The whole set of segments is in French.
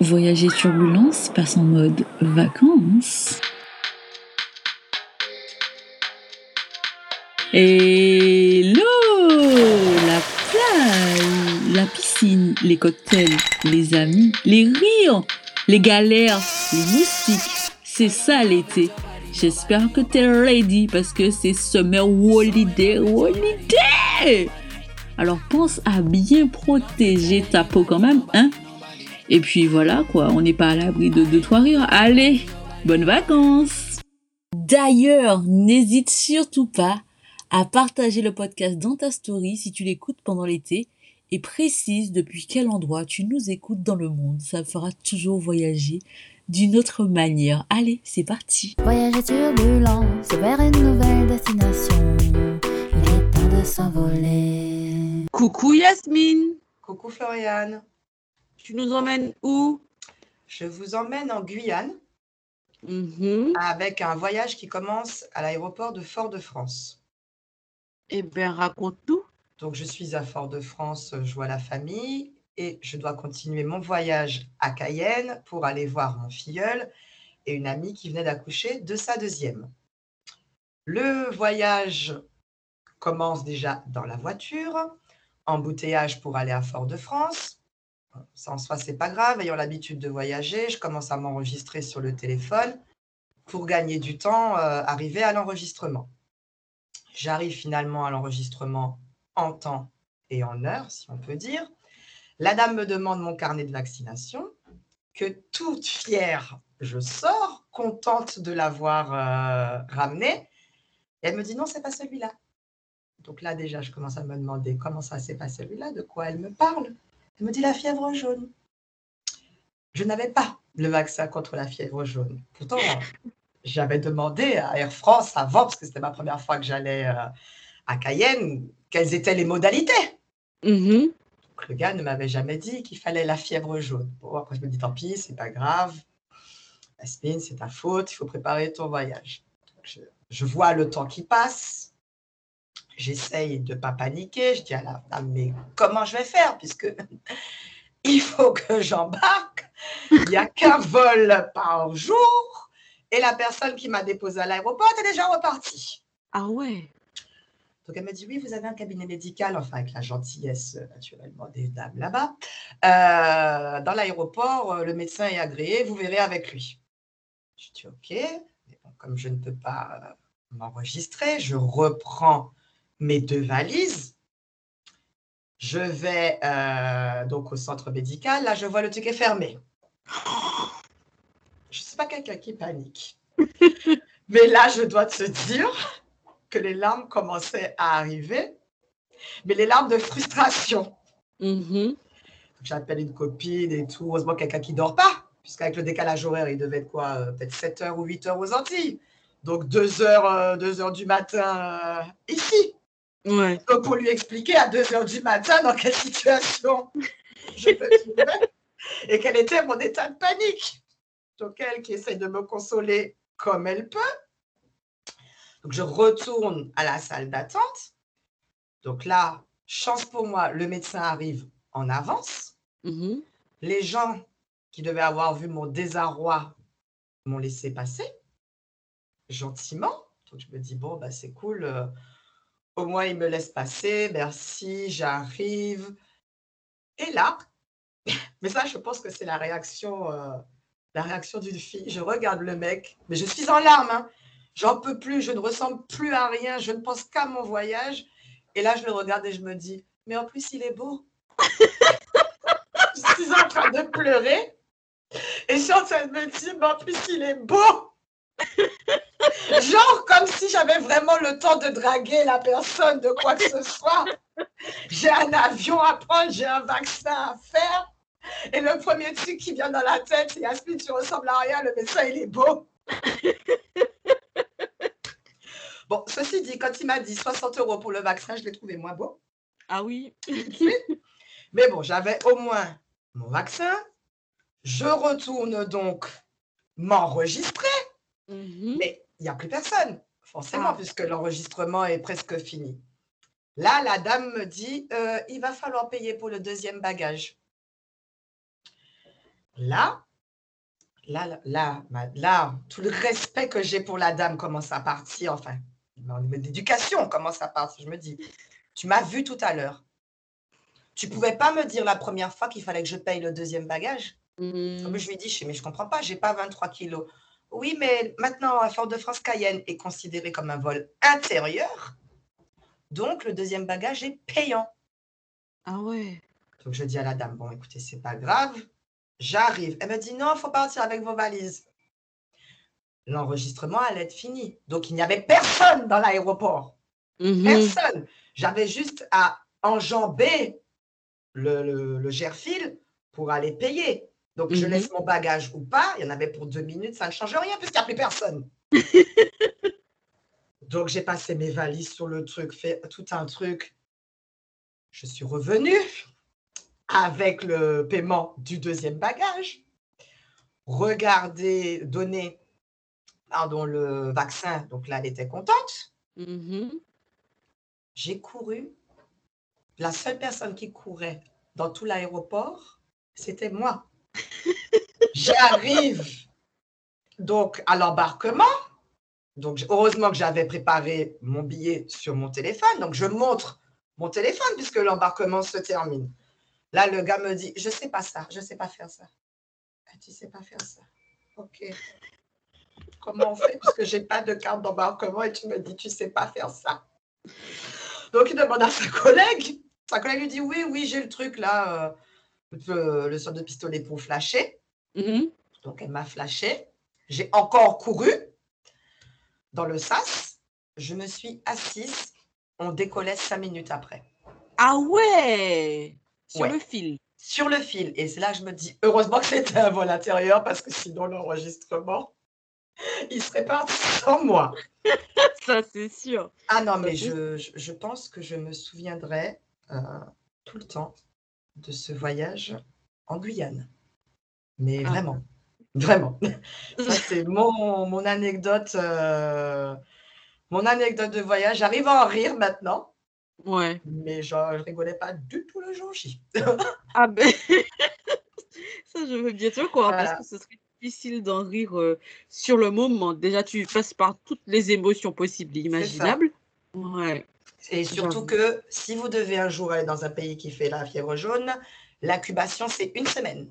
Voyager turbulence passe en mode vacances. Hello La plage, la piscine, les cocktails, les amis, les rires, les galères, les moustiques. C'est ça l'été. J'espère que t'es ready parce que c'est summer holiday, holiday Alors pense à bien protéger ta peau quand même, hein? Et puis voilà quoi, on n'est pas à l'abri de deux trois rires. Allez, bonnes vacances D'ailleurs, n'hésite surtout pas à partager le podcast dans ta story si tu l'écoutes pendant l'été et précise depuis quel endroit tu nous écoutes dans le monde. Ça fera toujours voyager d'une autre manière. Allez, c'est parti. Voyager turbulence vers une nouvelle destination. Il est temps de s'envoler. Coucou Yasmine, Coucou Floriane, tu nous emmènes où? Je vous emmène en Guyane Mhm. avec un voyage qui commence à l'aéroport de Fort-de-France. Eh bien, raconte-nous. Donc je suis à Fort-de-France, je vois la famille et je dois continuer mon voyage à Cayenne pour aller voir mon filleul et une amie qui venait d'accoucher de sa deuxième. Le voyage commence déjà dans la voiture, embouteillage pour aller à Fort-de-France. Ça en soi, c'est pas grave. Ayant l'habitude de voyager, je commence à m'enregistrer sur le téléphone pour gagner du temps, euh, arriver à l'enregistrement. J'arrive finalement à l'enregistrement en temps et en heure, si on peut dire. La dame me demande mon carnet de vaccination, que toute fière, je sors, contente de l'avoir euh, ramené. Elle me dit non, c'est pas celui-là. Donc là, déjà, je commence à me demander comment ça, c'est pas celui-là, de quoi elle me parle. Elle me dit la fièvre jaune. Je n'avais pas le vaccin contre la fièvre jaune. Pourtant, j'avais demandé à Air France avant, parce que c'était ma première fois que j'allais euh, à Cayenne, quelles étaient les modalités. Mhm. Donc, le gars ne m'avait jamais dit qu'il fallait la fièvre jaune. Bon, après, je me dis, tant pis, c'est pas grave. Asmine, c'est ta faute, il faut préparer ton voyage. Donc, je, je vois le temps qui passe. J'essaye de ne pas paniquer. Je dis à la dame, mais comment je vais faire puisque il faut que j'embarque. Il n'y a qu'un vol par jour. Et la personne qui m'a déposé à l'aéroport est déjà repartie. Ah ouais. Donc elle me dit oui, vous avez un cabinet médical, enfin avec la gentillesse euh, naturellement des dames là-bas. Euh, dans l'aéroport, euh, le médecin est agréé, vous verrez avec lui. Je dis ok, mais bon, comme je ne peux pas m'enregistrer, je reprends mes deux valises. Je vais euh, donc au centre médical. Là, je vois le ticket fermé. Je ne suis pas quelqu'un qui panique. Mais là, je dois te dire que les larmes commençaient à arriver, mais les larmes de frustration. Mhm. J'appelle une copine et tout. Heureusement, quelqu'un qui ne dort pas, puisqu'avec le décalage horaire, il devait être quoi euh, Peut-être 7 heures ou 8 heures aux Antilles. Donc 2 heures, euh, 2 heures du matin euh, ici. Ouais. Donc pour lui expliquer à 2 heures du matin dans quelle situation je me trouvais et quel était mon état de panique. Donc elle qui essaie de me consoler comme elle peut. Donc je retourne à la salle d'attente. Donc là, chance pour moi, le médecin arrive en avance. Mhm. Les gens qui devaient avoir vu mon désarroi m'ont laissé passer gentiment. Donc je me dis, bon, bah, c'est cool. euh, au il me laisse passer. Merci, j'arrive. Et là, mais ça, je pense que c'est la réaction, euh, la réaction d'une fille. Je regarde le mec, mais je suis en larmes. hein. J'en peux plus, je ne ressemble plus à rien, je ne pense qu'à mon voyage. Et là, je le regarde et je me dis, mais en plus, il est beau. je suis en train de pleurer. Et je suis en train de me dire, mais en plus, il est beau. Genre comme si j'avais vraiment le temps de draguer la personne de quoi que ce soit. J'ai un avion à prendre, j'ai un vaccin à faire. Et le premier truc qui vient dans la tête, c'est Yasmine, tu ressembles à rien, le médecin, il est beau. Bon, ceci dit, quand il m'a dit 60 euros pour le vaccin, je l'ai trouvé moins beau. Ah oui. Mais bon, j'avais au moins mon vaccin. Je retourne donc m'enregistrer. Mhm. Mais il n'y a plus personne, forcément, Ah. puisque l'enregistrement est presque fini. Là, la dame me dit, euh, il va falloir payer pour le deuxième bagage. Là, là, là, là, tout le respect que j'ai pour la dame commence à partir. Enfin, niveau d'éducation commence à partir. Je me dis, tu m'as vu tout à l'heure. Tu pouvais pas me dire la première fois qu'il fallait que je paye le deuxième bagage? Mhm. Donc, Je lui dit, je mais je comprends pas, j'ai pas 23 kilos. Oui, mais maintenant, à Fort-de-France, Cayenne est considéré comme un vol intérieur. Donc, le deuxième bagage est payant. Ah ouais. Donc, je dis à la dame, bon, écoutez, c'est pas grave. J'arrive. Elle me dit, non, il faut partir avec vos valises. L'enregistrement allait être fini. Donc, il n'y avait personne dans l'aéroport. Mhm. Personne. J'avais juste à enjamber le, le, le Gerfil pour aller payer. Donc, je Mhm. laisse mon bagage ou pas. Il y en avait pour deux minutes, ça ne change rien puisqu'il n'y a plus personne. Donc, j'ai passé mes valises sur le truc, fait tout un truc. Je suis revenue avec le paiement du deuxième bagage. Regardez, donner pardon, le vaccin. Donc là, elle était contente. Mhm. J'ai couru. La seule personne qui courait dans tout l'aéroport, c'était moi. J'arrive donc à l'embarquement. Donc, heureusement que j'avais préparé mon billet sur mon téléphone. Donc, je montre mon téléphone puisque l'embarquement se termine. Là, le gars me dit, je ne sais pas ça, je ne sais pas faire ça. Tu ne sais pas faire ça. OK. Comment on fait puisque je n'ai pas de carte d'embarquement et tu me dis, tu ne sais pas faire ça. Donc, il demande à sa collègue. Sa collègue lui dit, oui, oui, j'ai le truc là, euh, le, le sort de pistolet pour flasher. Mhm. Donc, elle m'a flashé. J'ai encore couru dans le sas. Je me suis assise. On décollait cinq minutes après. Ah ouais. Sur Ouais. le fil. Sur le fil. Et c'est là que je me dis, heureusement que c'était un vol intérieur parce que sinon, l'enregistrement, il serait parti sans moi. Ça, c'est sûr. Ah non, mais je- je pense que je me souviendrai euh, tout le temps de ce voyage en Guyane. Mais Ah. vraiment, vraiment. Ça, c'est mon, mon anecdote. euh, mon anecdote de voyage. J'arrive à en rire maintenant, Ouais. mais je ne rigolais pas du tout le jour J. Ah ben. Ça, je veux bien te croire Voilà. parce que ce serait difficile d'en rire euh, sur le moment. Déjà, tu passes par toutes les émotions possibles et imaginables. Ouais. Et surtout que si vous devez un jour aller dans un pays qui fait la fièvre jaune, l'incubation, c'est une semaine.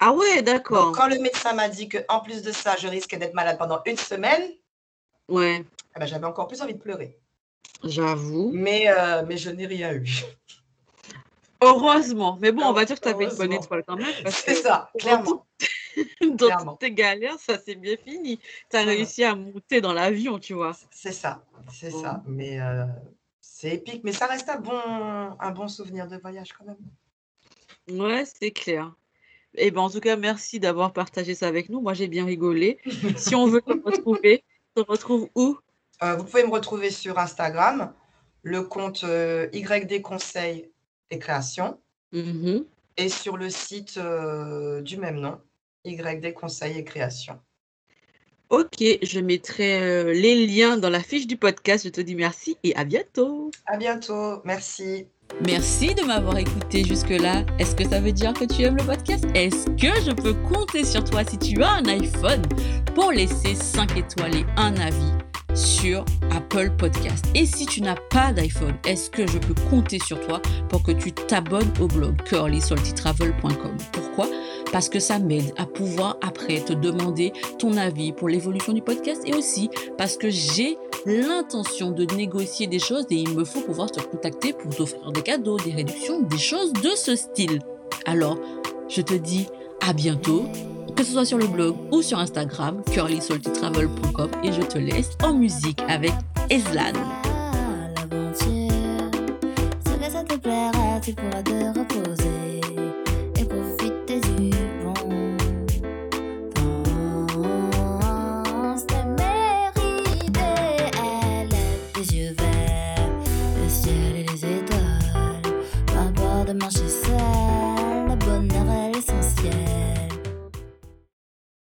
Ah ouais, d'accord. quand le médecin m'a dit qu'en plus de ça, je risquais d'être malade pendant une semaine, Ouais, eh ben, j'avais encore plus envie de pleurer. j'avoue. Mais, euh, mais je n'ai rien eu. Heureusement. Mais bon, on va dire que tu avais une bonne étoile quand même. C'est ça, clairement. dans toutes tes galères, ça s'est bien fini. Tu as réussi à monter dans l'avion, tu vois. C'est ça, c'est Bon. ça. Mais euh, c'est épique. Mais ça reste un bon, un bon souvenir de voyage quand même. Ouais, c'est clair. Et ben, en tout cas, merci d'avoir partagé ça avec nous. Moi, j'ai bien rigolé. Si on veut te retrouver, on te retrouve où? Euh, vous pouvez me retrouver sur Instagram, le compte euh, YD Conseil et Création, Mhm. et sur le site euh, du même nom, YD Conseil et Création. Ok, je mettrai euh, les liens dans la fiche du podcast. Je te dis merci et à bientôt. À bientôt, merci. Merci de m'avoir écouté jusque-là. Est-ce que ça veut dire que tu aimes le podcast? Est-ce que je peux compter sur toi si tu as un iPhone? Pour laisser 5 étoiles et un avis sur Apple Podcast Et si tu n'as pas d'iPhone, est-ce que je peux compter sur toi pour que tu t'abonnes au blog curlysaltytravel.com Parce que ça m'aide à pouvoir après te demander ton avis pour l'évolution du podcast et aussi parce que j'ai l'intention de négocier des choses et il me faut pouvoir te contacter pour t'offrir des cadeaux, des réductions, des choses de ce style. Alors, je te dis à bientôt, que ce soit sur le blog ou sur Instagram, curlysaltytravel.com et je te laisse en musique avec Eslan. Te tu pourras demander.